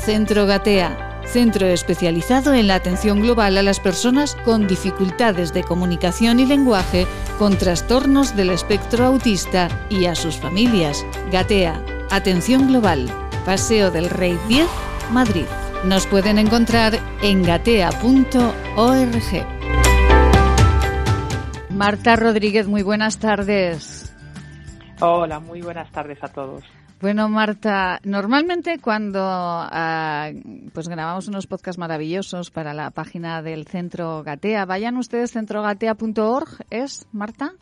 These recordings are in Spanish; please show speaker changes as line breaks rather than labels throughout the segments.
Centro Gatea, centro especializado en la atención global a las personas con dificultades de comunicación y lenguaje, con trastornos del espectro autista y a sus familias. Gatea, atención global, Paseo del Rey 10, Madrid. Nos pueden encontrar en gatea.org. Marta Rodríguez, muy buenas tardes.
Hola, muy buenas tardes a todos.
Bueno, Marta, normalmente cuando ah, pues grabamos unos podcasts maravillosos para la página del Centro Gatea, vayan ustedes centrogatea.org, ¿es, Marta?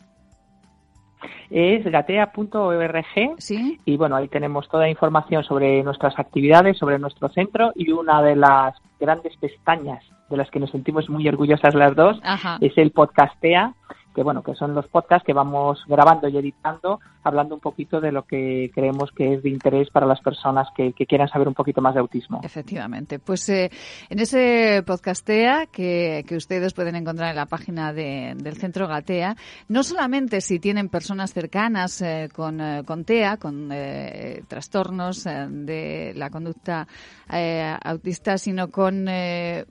Es gatea.org
¿Sí?
y bueno, ahí tenemos toda la información sobre nuestras actividades, sobre nuestro centro y una de las grandes pestañas de las que nos sentimos muy orgullosas las dos
Ajá.
es el podcastea que bueno, que son los podcasts que vamos grabando y editando, hablando un poquito de lo que creemos que es de interés para las personas que, quieran saber un poquito más de autismo.
Efectivamente. Pues eh, en ese podcastea que, que, ustedes pueden encontrar en la página de, del Centro Gatea, no solamente si tienen personas cercanas eh, con, eh, con, TEA, con eh, trastornos de la conducta autista, sino con,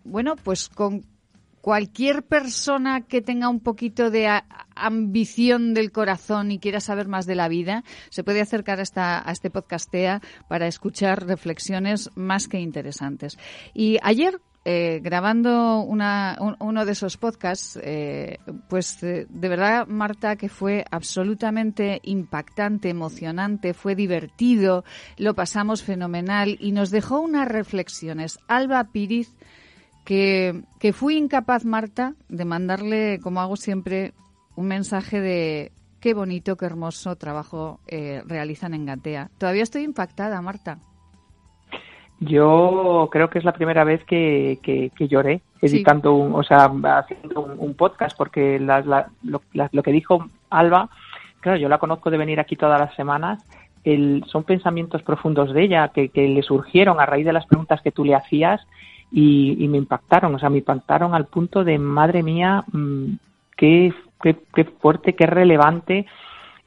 bueno, pues con cualquier persona que tenga un poquito de ambición del corazón y quiera saber más de la vida, se puede acercar a, esta, a este podcastea para escuchar reflexiones más que interesantes. Y ayer eh, grabando una, un, uno de esos podcasts, eh, pues eh, de verdad, Marta, que fue absolutamente impactante, emocionante, fue divertido, lo pasamos fenomenal y nos dejó unas reflexiones. Alba Piriz, que, que fui incapaz, Marta, de mandarle, como hago siempre, un mensaje de qué bonito, qué hermoso trabajo eh, realizan en Gatea. Todavía estoy impactada, Marta.
Yo creo que es la primera vez que, que, que lloré editando, sí. un, o sea, haciendo un, un podcast, porque la, la, lo, la, lo, que dijo Alba, claro, yo la conozco de venir aquí todas las semanas, el, son pensamientos profundos de ella que, que le surgieron a raíz de las preguntas que tú le hacías y, y, me impactaron, o sea, me impactaron al punto de, madre mía, mmm, qué, qué, fuerte, qué relevante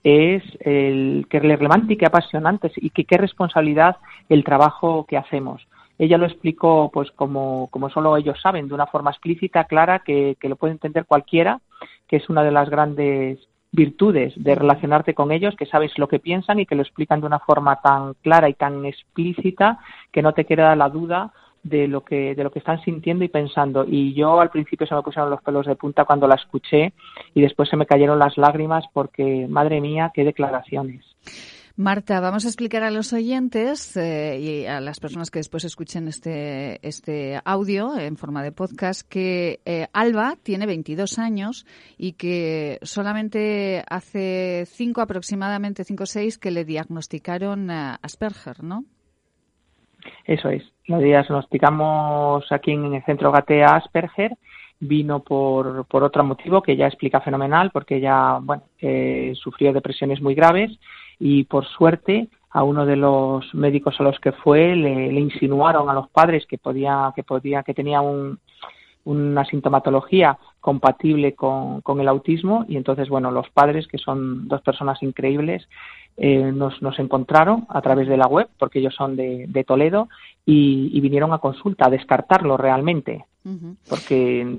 es el qué relevante y qué apasionante y qué, qué responsabilidad el trabajo que hacemos. Ella lo explicó pues como, como solo ellos saben, de una forma explícita, clara, que, que lo puede entender cualquiera, que es una de las grandes virtudes de relacionarte con ellos, que sabes lo que piensan y que lo explican de una forma tan clara y tan explícita que no te queda la duda de lo que de lo que están sintiendo y pensando y yo al principio se me pusieron los pelos de punta cuando la escuché y después se me cayeron las lágrimas porque madre mía qué declaraciones
Marta, vamos a explicar a los oyentes eh, y a las personas que después escuchen este, este audio en forma de podcast que eh, Alba tiene 22 años y que solamente hace cinco aproximadamente, cinco o seis, que le diagnosticaron uh, Asperger, ¿no?
Eso es. Lo diagnosticamos aquí en el centro Gatea Asperger. Vino por, por otro motivo que ya explica fenomenal, porque ella bueno, eh, sufrió depresiones muy graves y por suerte a uno de los médicos a los que fue le, le insinuaron a los padres que podía que podía que tenía un, una sintomatología compatible con, el autismo y entonces bueno los padres que son dos personas increíbles eh, nos, nos, encontraron a través de la web porque ellos son de, de Toledo y, y, vinieron a consulta a descartarlo realmente. Porque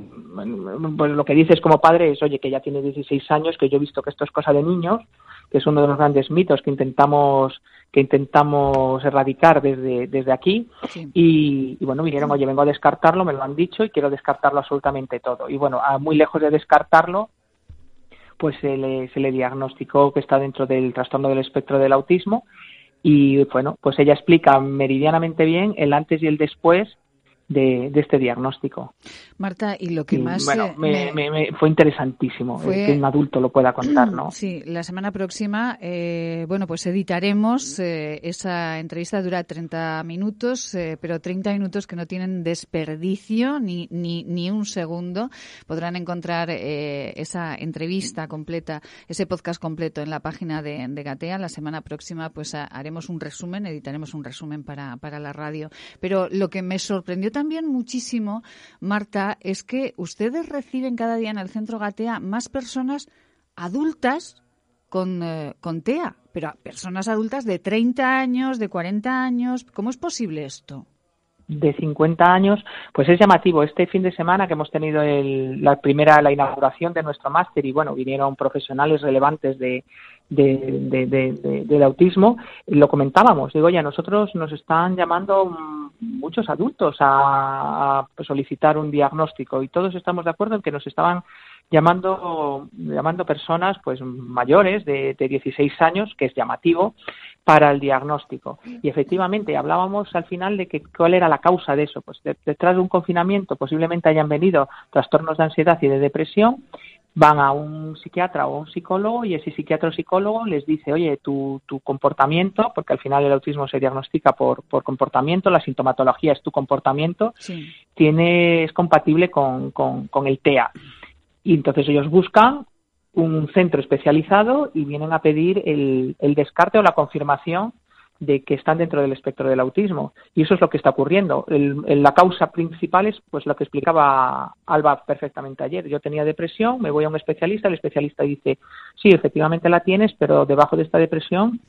pues, lo que dices como padre es oye que ya tiene 16 años que yo he visto que esto es cosa de niños que es uno de los grandes mitos que intentamos que intentamos erradicar desde, desde aquí sí. y, y, bueno, vinieron, oye, vengo a descartarlo, me lo han dicho y quiero descartarlo absolutamente todo. Y bueno, a muy lejos de descartarlo, pues se le, se le diagnosticó que está dentro del trastorno del espectro del autismo y bueno, pues ella explica meridianamente bien el antes y el después de, de, este diagnóstico.
Marta, y lo que más...
Bueno, eh, me, me, me, fue interesantísimo fue... que un adulto lo pueda contar, ¿no?
Sí, la semana próxima, eh, bueno, pues editaremos eh, esa entrevista, dura 30 minutos, eh, pero 30 minutos que no tienen desperdicio ni, ni, ni un segundo. Podrán encontrar eh, esa entrevista completa, ese podcast completo en la página de, de Gatea. La semana próxima, pues haremos un resumen, editaremos un resumen para, para la radio. Pero lo que me sorprendió también también muchísimo, Marta, es que ustedes reciben cada día en el centro Gatea más personas adultas con, eh, con TEA, pero personas adultas de 30 años, de 40 años. ¿Cómo es posible esto?
De 50 años, pues es llamativo. Este fin de semana que hemos tenido la primera, la inauguración de nuestro máster y bueno, vinieron profesionales relevantes de, del autismo, lo comentábamos. Digo, oye, nosotros nos están llamando muchos adultos a, solicitar un diagnóstico y todos estamos de acuerdo en que nos estaban llamando llamando personas pues mayores de, de 16 años que es llamativo para el diagnóstico. Y efectivamente, hablábamos al final de que cuál era la causa de eso. Pues detrás de un confinamiento posiblemente hayan venido trastornos de ansiedad y de depresión, van a un psiquiatra o un psicólogo y ese psiquiatra o psicólogo les dice, oye, tu, tu comportamiento, porque al final el autismo se diagnostica por, por comportamiento, la sintomatología es tu comportamiento, tiene, es compatible con, con, con el TEA. Y entonces ellos buscan un centro especializado y vienen a pedir el, el, descarte o la confirmación de que están dentro del espectro del autismo. Y eso es lo que está ocurriendo. El, la causa principal es pues lo que explicaba Alba perfectamente ayer. Yo tenía depresión, me voy a un especialista, el especialista dice, sí, efectivamente la tienes, pero debajo de esta depresión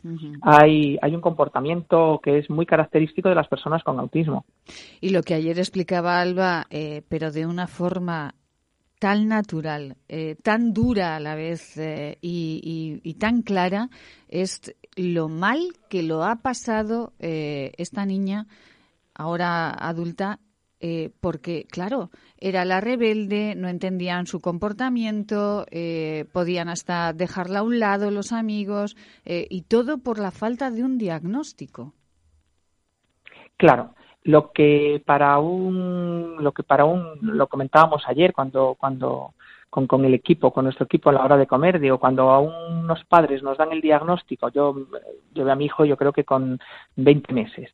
hay, hay un comportamiento que es muy característico de las personas con autismo.
Y lo que ayer explicaba Alba, eh, pero de una forma tan natural, eh, tan dura a la vez eh, y, tan clara es lo mal que lo ha pasado eh, esta niña, ahora adulta, porque, claro, era la rebelde, no entendían su comportamiento, podían hasta dejarla a un lado los amigos, y todo por la falta de un diagnóstico.
Claro, lo que para un lo que para un lo comentábamos ayer cuando cuando con, con el equipo con nuestro equipo a la hora de comer digo cuando a unos padres nos dan el diagnóstico yo yo veo a mi hijo yo creo que con 20 meses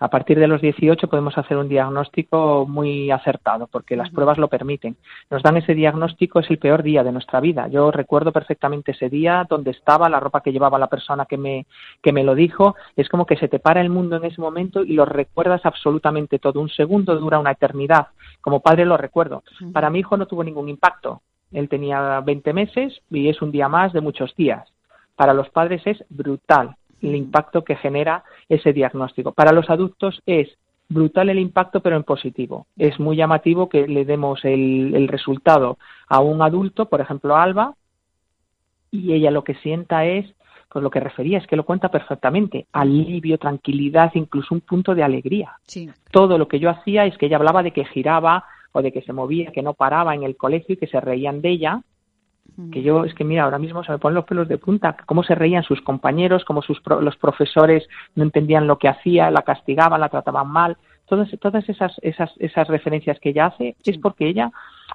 a partir de los 18 podemos hacer un diagnóstico muy acertado porque las pruebas lo permiten. Nos dan ese diagnóstico, es el peor día de nuestra vida. Yo recuerdo perfectamente ese día, donde estaba, la ropa que llevaba la persona que me, que me lo dijo. Es como que se te para el mundo en ese momento y lo recuerdas absolutamente todo. Un segundo dura una eternidad. Como padre lo recuerdo. Para mi hijo no tuvo ningún impacto. Él tenía 20 meses y es un día más de muchos días. Para los padres es brutal el impacto que genera ese diagnóstico. Para los adultos es brutal el impacto, pero en positivo. Es muy llamativo que le demos el, resultado a un adulto, por ejemplo a Alba, y ella lo que sienta es, pues lo que refería, es que lo cuenta perfectamente, alivio, tranquilidad, incluso un punto de alegría. Todo lo que yo hacía es que ella hablaba de que giraba o de que se movía, que no paraba en el colegio y que se reían de ella, que yo es que mira ahora mismo se me ponen los pelos de punta. Cómo se reían sus compañeros cómo sus los profesores no entendían lo que hacía la castigaban la trataban mal. Todas todas esas esas esas referencias que ella hace es porque ella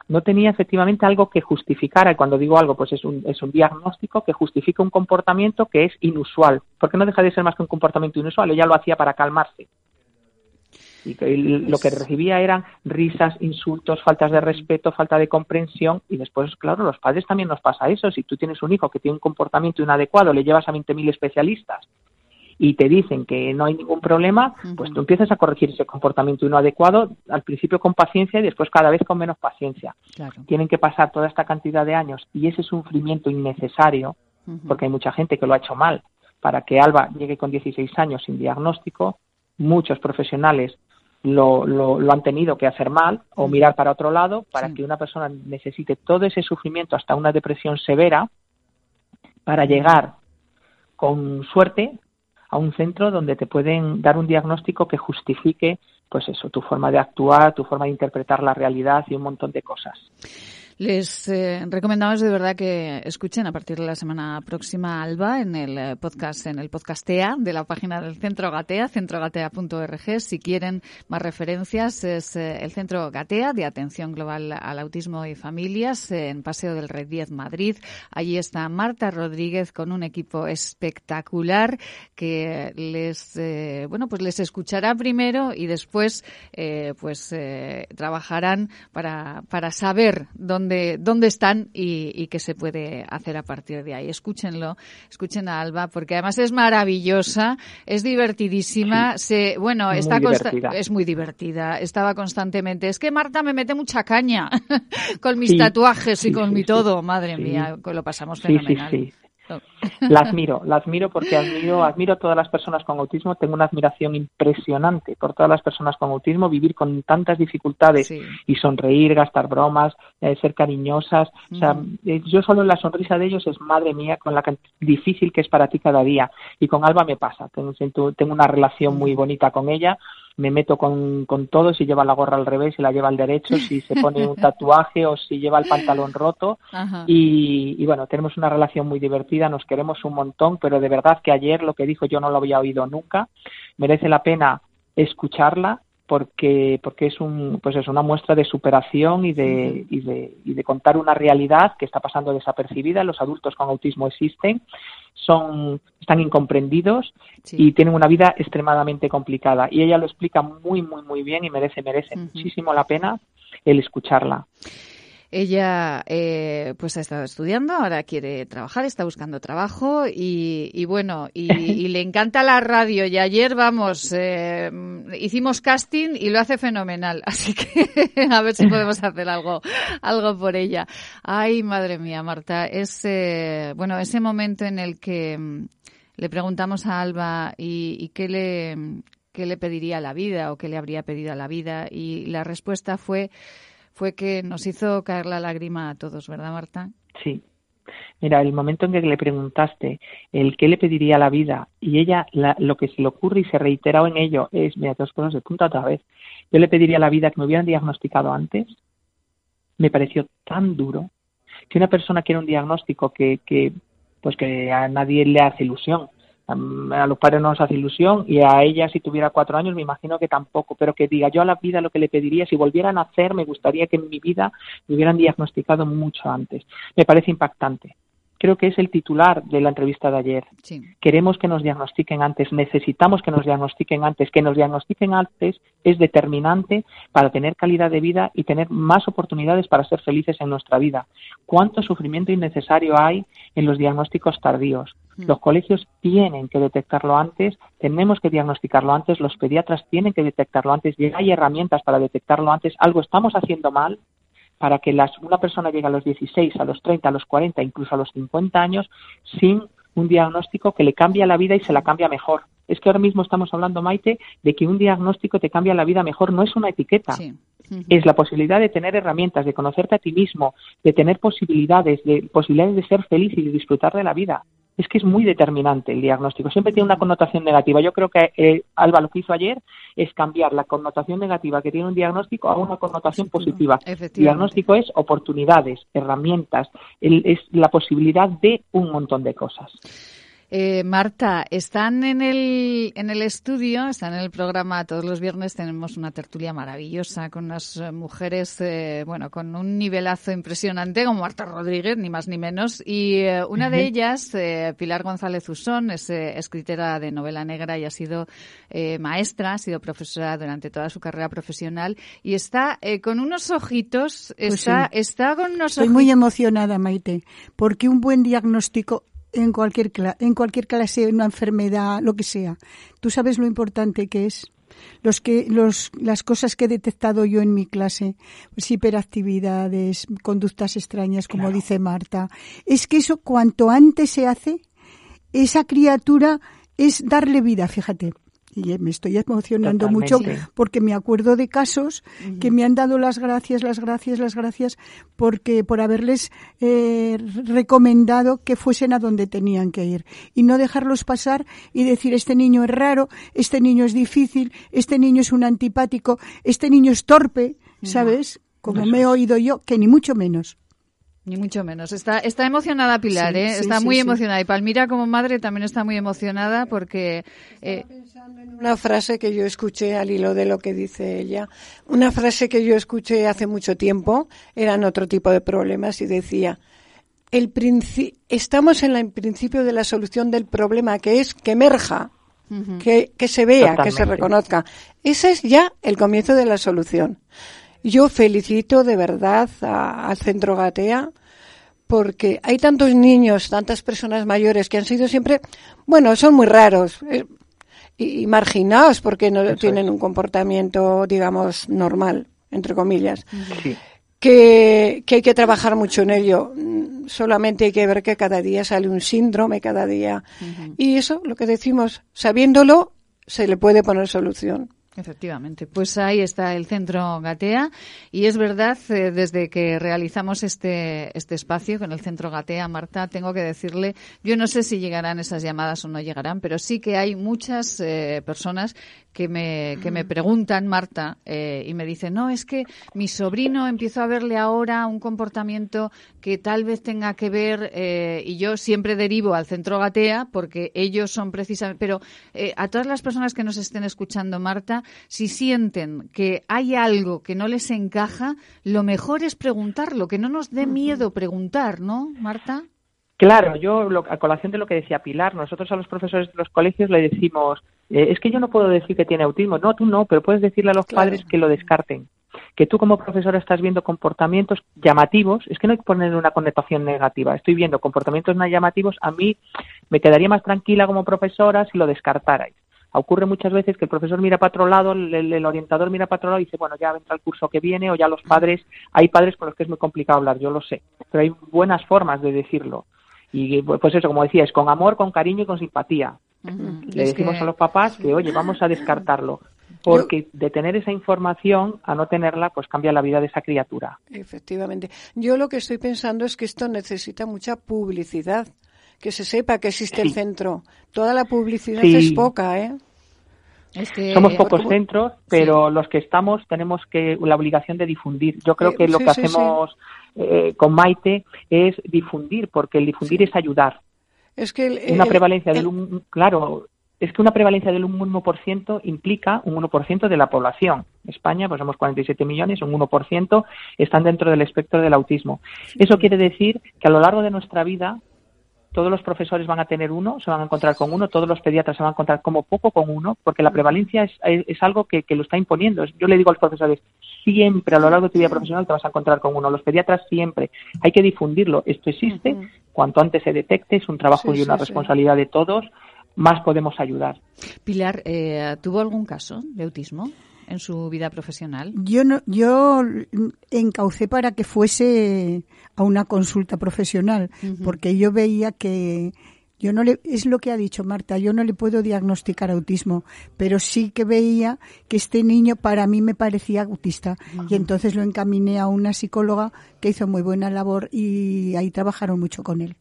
no tenía efectivamente algo que justificara. Y cuando digo algo pues es un es un diagnóstico que justifica un comportamiento que es inusual porque no deja de ser más que un comportamiento inusual. Ella lo hacía para calmarse y lo que recibía eran risas, insultos, faltas de respeto, falta de comprensión y después, claro, los padres también nos pasa eso. Si tú tienes un hijo que tiene un comportamiento inadecuado, le llevas a 20.000 especialistas y te dicen que no hay ningún problema, pues tú empiezas a corregir ese comportamiento inadecuado, al principio con paciencia y después cada vez con menos paciencia. Tienen que pasar toda esta cantidad de años y ese sufrimiento innecesario, porque hay mucha gente que lo ha hecho mal, para que Alba llegue con 16 años sin diagnóstico, muchos profesionales lo, lo, han tenido que hacer mal o mirar para otro lado para que una persona necesite todo ese sufrimiento hasta una depresión severa para llegar con suerte a un centro donde te pueden dar un diagnóstico que justifique pues eso, tu forma de actuar, tu forma de interpretar la realidad y un montón de cosas.
Les eh, recomendamos de verdad que escuchen a partir de la semana próxima Alba en el eh, podcast, en el podcastea de la página del Centro Gatea, centrogatea.org. Si quieren más referencias, es eh, el Centro Gatea de Atención Global al Autismo y Familias en Paseo del Rey 10, Madrid. Allí está Marta Rodríguez con un equipo espectacular que les, bueno, pues les escuchará primero y después, pues, trabajarán para, para saber dónde dónde, están y, qué se puede hacer a partir de ahí. Escúchenlo, escuchen a Alba, porque además es maravillosa, es divertidísima, se, bueno, está es muy divertida, estaba constantemente. Es que Marta me mete mucha caña con mis tatuajes y con mi todo, madre mía, lo pasamos fenomenal.
La admiro, la admiro porque admiro, admiro a todas las personas con autismo. Tengo una admiración impresionante por todas las personas con autismo, vivir con tantas dificultades y sonreír, gastar bromas, eh, ser cariñosas. O sea, eh, yo solo la sonrisa de ellos es madre mía con la difícil que es para ti cada día. Y con Alba me pasa. Tengo, tengo una relación muy bonita con ella me meto con, con todo, si lleva la gorra al revés, si la lleva al derecho, si se pone un tatuaje o si lleva el pantalón roto. Y, y, bueno, tenemos una relación muy divertida, nos queremos un montón, pero de verdad que ayer lo que dijo yo no lo había oído nunca. Merece la pena escucharla porque porque es un pues es una muestra de superación y de, y de, y de contar una realidad que está pasando desapercibida. Los adultos con autismo existen son están incomprendidos y tienen una vida extremadamente complicada. Y ella lo explica muy muy muy bien y merece merece muchísimo la pena el escucharla
ella eh, pues ha estado estudiando, ahora quiere trabajar, está buscando trabajo y, bueno, y, le encanta la radio y ayer, vamos, eh, hicimos casting y lo hace fenomenal, así que a ver si podemos hacer algo, algo por ella. Ay, madre mía, Marta, es, eh, bueno, ese momento en el que mm, le preguntamos a Alba y, y qué le, qué le pediría a la vida o qué le habría pedido a la vida y la respuesta fue fue que nos hizo caer la lágrima a todos, ¿verdad, Marta?
Sí. Mira, el momento en que le preguntaste el qué le pediría a la vida y ella lo que se le ocurre y se reiteró en ello es, mira, dos cosas de punta otra vez. Yo le pediría a la vida que me hubieran diagnosticado antes. Me pareció tan duro. Si una persona quiere un diagnóstico que, que pues que a nadie le hace ilusión, a los padres no nos hace ilusión y a ella si tuviera cuatro años me imagino que tampoco, pero que diga yo a la vida lo que le pediría, si volvieran a hacer me gustaría que en mi vida me hubieran diagnosticado mucho antes. Me parece impactante. Creo que es el titular de la entrevista de ayer. Queremos que nos diagnostiquen antes, necesitamos que nos diagnostiquen antes. Que nos diagnostiquen antes es determinante para tener calidad de vida y tener más oportunidades para ser felices en nuestra vida. ¿Cuánto sufrimiento innecesario hay en los diagnósticos tardíos? Mm. Los colegios tienen que detectarlo antes, tenemos que diagnosticarlo antes, los pediatras tienen que detectarlo antes, y hay herramientas para detectarlo antes. Algo estamos haciendo mal para que las, una persona llegue a los 16, a los 30, a los 40, incluso a los 50 años sin un diagnóstico que le cambia la vida y se la cambia mejor. Es que ahora mismo estamos hablando, Maite, de que un diagnóstico te cambia la vida mejor, no es una etiqueta. Es la posibilidad de tener herramientas, de conocerte a ti mismo, de tener posibilidades, de posibilidades de ser feliz y de disfrutar de la vida es que es muy determinante el diagnóstico. Siempre tiene una connotación negativa. Yo creo que eh, Alba lo que hizo ayer es cambiar la connotación negativa que tiene un diagnóstico a una connotación positiva. El diagnóstico es oportunidades, herramientas, es la posibilidad de un montón de cosas.
Eh, Marta, están en el, en el estudio, están en el programa todos los viernes, tenemos una tertulia maravillosa con unas eh, mujeres, eh, bueno, con un nivelazo impresionante, como Marta Rodríguez, ni más ni menos. Y una de ellas, Pilar González Usón, es escritora de novela negra y ha sido maestra, ha sido profesora durante toda su carrera profesional y está con unos ojitos, pues está, está con unos
Estoy muy emocionada, Maite, porque un buen diagnóstico en cualquier, en cualquier clase, una enfermedad, lo que sea. Tú sabes lo importante que es. Los que, los, las cosas que he detectado yo en mi clase, pues hiperactividades, conductas extrañas, como dice Marta, es que eso cuanto antes se hace, esa criatura es darle vida, fíjate y me estoy emocionando mucho porque me acuerdo de casos que me han dado las gracias, las gracias, las gracias porque por haberles eh, recomendado que fuesen a donde tenían que ir y no dejarlos pasar y decir este niño es raro, este niño es difícil, este niño es un antipático, este niño es torpe, ¿sabes? Como me he oído yo, que ni mucho menos.
Ni mucho menos. Está, está emocionada Pilar, ¿eh? está muy emocionada. Y Palmira como madre también está muy emocionada porque...
Eh... en una frase que yo escuché al hilo de lo que dice ella. Una frase que yo escuché hace mucho tiempo. Eran otro tipo de problemas y decía... El estamos en el principio de la solución del problema, que es que emerja, que, que se vea, que se reconozca. Ese es ya el comienzo de la solución. Yo felicito de verdad al Centro Gatea porque hay tantos niños, tantas personas mayores que han sido siempre, bueno, son muy raros eh, y, marginados porque no tienen un comportamiento, digamos, normal, entre comillas. que, hay que trabajar mucho en ello. Solamente hay que ver que cada día sale un síndrome, cada día. Y eso, lo que decimos, sabiéndolo, se le puede poner solución.
Efectivamente, pues ahí está el centro Gatea. Y es verdad, eh, desde que realizamos este, este espacio con el centro Gatea, Marta, tengo que decirle, yo no sé si llegarán esas llamadas o no llegarán, pero sí que hay muchas eh, personas que me, que me preguntan, Marta, eh, y me dicen, no, es que mi sobrino empiezo a verle ahora un comportamiento que tal vez tenga que ver, eh, y yo siempre derivo al centro Gatea, porque ellos son precisamente, pero eh, a todas las personas que nos estén escuchando, Marta, si sienten que hay algo que no les encaja, lo mejor es preguntarlo, que no nos dé miedo preguntar, ¿no, Marta?
Claro, yo a colación de lo que decía Pilar, nosotros a los profesores de los colegios le decimos, eh, es que yo no puedo decir que tiene autismo, no, tú no, pero puedes decirle a los padres que lo descarten. Que tú como profesora estás viendo comportamientos llamativos, es que no hay que poner una connotación negativa, estoy viendo comportamientos no llamativos, a mí me quedaría más tranquila como profesora si lo descartarais. Ocurre muchas veces que el profesor mira para otro lado, el, orientador mira para otro lado y dice, bueno, ya vendrá el curso que viene o ya los padres, hay padres con los que es muy complicado hablar, yo lo sé, pero hay buenas formas de decirlo. Y pues eso, como decía, es con amor, con cariño y con simpatía. Le decimos a los papás que, oye, vamos a descartarlo. Porque de tener esa información a no tenerla, pues cambia la vida de esa criatura.
Efectivamente. Yo lo que estoy pensando es que esto necesita mucha publicidad. Que se sepa que existe el centro. Toda la publicidad es poca, ¿eh?
Somos pocos centros, pero los que estamos tenemos que la obligación de difundir. Yo creo que lo que hacemos eh, con Maite es difundir, porque el difundir es ayudar.
Es que
una prevalencia del un, claro, es que una prevalencia del 1% implica un 1% de la población. España, pues somos 47 millones, un 1% están dentro del espectro del autismo. Eso quiere decir que a lo largo de nuestra vida todos los profesores van a tener uno, se van a encontrar con uno, todos los pediatras se van a encontrar como poco con uno, porque la prevalencia es, es, algo que, que, lo está imponiendo. Yo le digo a los profesores, siempre a lo largo de tu vida profesional te vas a encontrar con uno, los pediatras siempre. Hay que difundirlo. Esto existe, cuanto antes se detecte, es un trabajo y una responsabilidad de todos, más podemos ayudar.
Pilar, eh, ¿tuvo algún caso de autismo? En su vida profesional?
Yo no, yo encaucé para que fuese a una consulta profesional, porque yo veía que yo no le, es lo que ha dicho Marta, yo no le puedo diagnosticar autismo, pero sí que veía que este niño para mí me parecía autista y entonces lo encaminé a una psicóloga que hizo muy buena labor y ahí trabajaron mucho con él.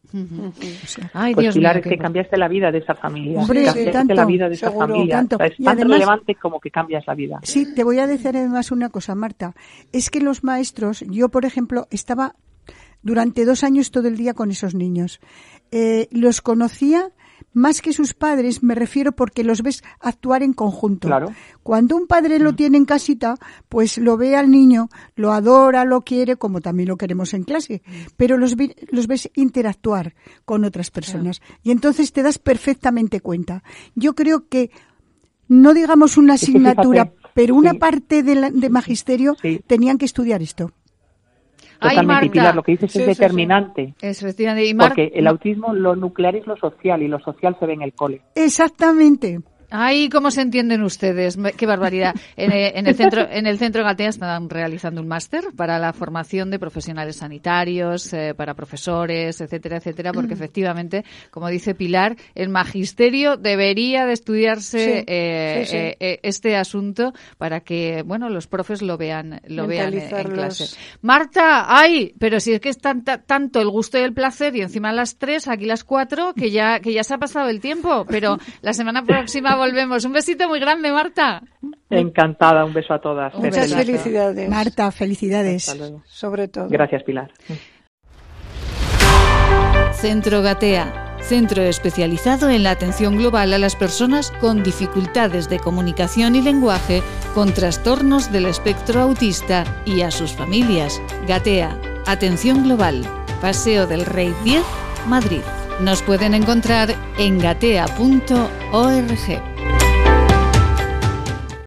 Ay, pues Dios Pilar, es que cambiaste la vida de esa familia. Hombre, cambiaste la vida de esa familia. Tanto. es tan relevante como que cambias la vida.
Sí, te voy a decir además una cosa, Marta. Es que los maestros, yo por ejemplo, estaba durante dos años todo el día con esos niños. Eh, los conocía más que sus padres, me refiero porque los ves actuar en conjunto. Cuando un padre lo mm. tiene en casita, pues lo ve al niño, lo adora, lo quiere, como también lo queremos en clase, mm. pero los, los ves interactuar con otras personas. Y entonces te das perfectamente cuenta. Yo creo que, no digamos una asignatura, pero una parte de, magisterio tenían que estudiar esto.
Totalmente, Pilar, lo que dices es determinante. porque el autismo, lo nuclear es lo social y lo social se ve en el cole.
Exactamente.
Ay, cómo se entienden ustedes, qué barbaridad. En, eh, el centro, en el centro Gatea están realizando un máster para la formación de profesionales sanitarios, eh, para profesores, etcétera, etcétera, porque mm. efectivamente, como dice Pilar, el magisterio debería de estudiarse eh, este asunto para que, bueno, los profes lo vean, lo vean en clase. Marta, ay, pero si es que es tanto el gusto y el placer y encima las tres, aquí las cuatro, que ya que ya se ha pasado el tiempo, pero la semana próxima volvemos. Un besito muy grande, Marta.
Encantada, un beso a todas.
Muchas felicidades.
Marta, felicidades.
Sobre todo.
Gracias, Pilar.
Centro Gatea. Centro especializado en la atención global a las personas con dificultades de comunicación y lenguaje, con trastornos del espectro autista y a sus familias. Gatea. Atención global. Paseo del Rey 10, Madrid. Nos pueden encontrar en gatea.org.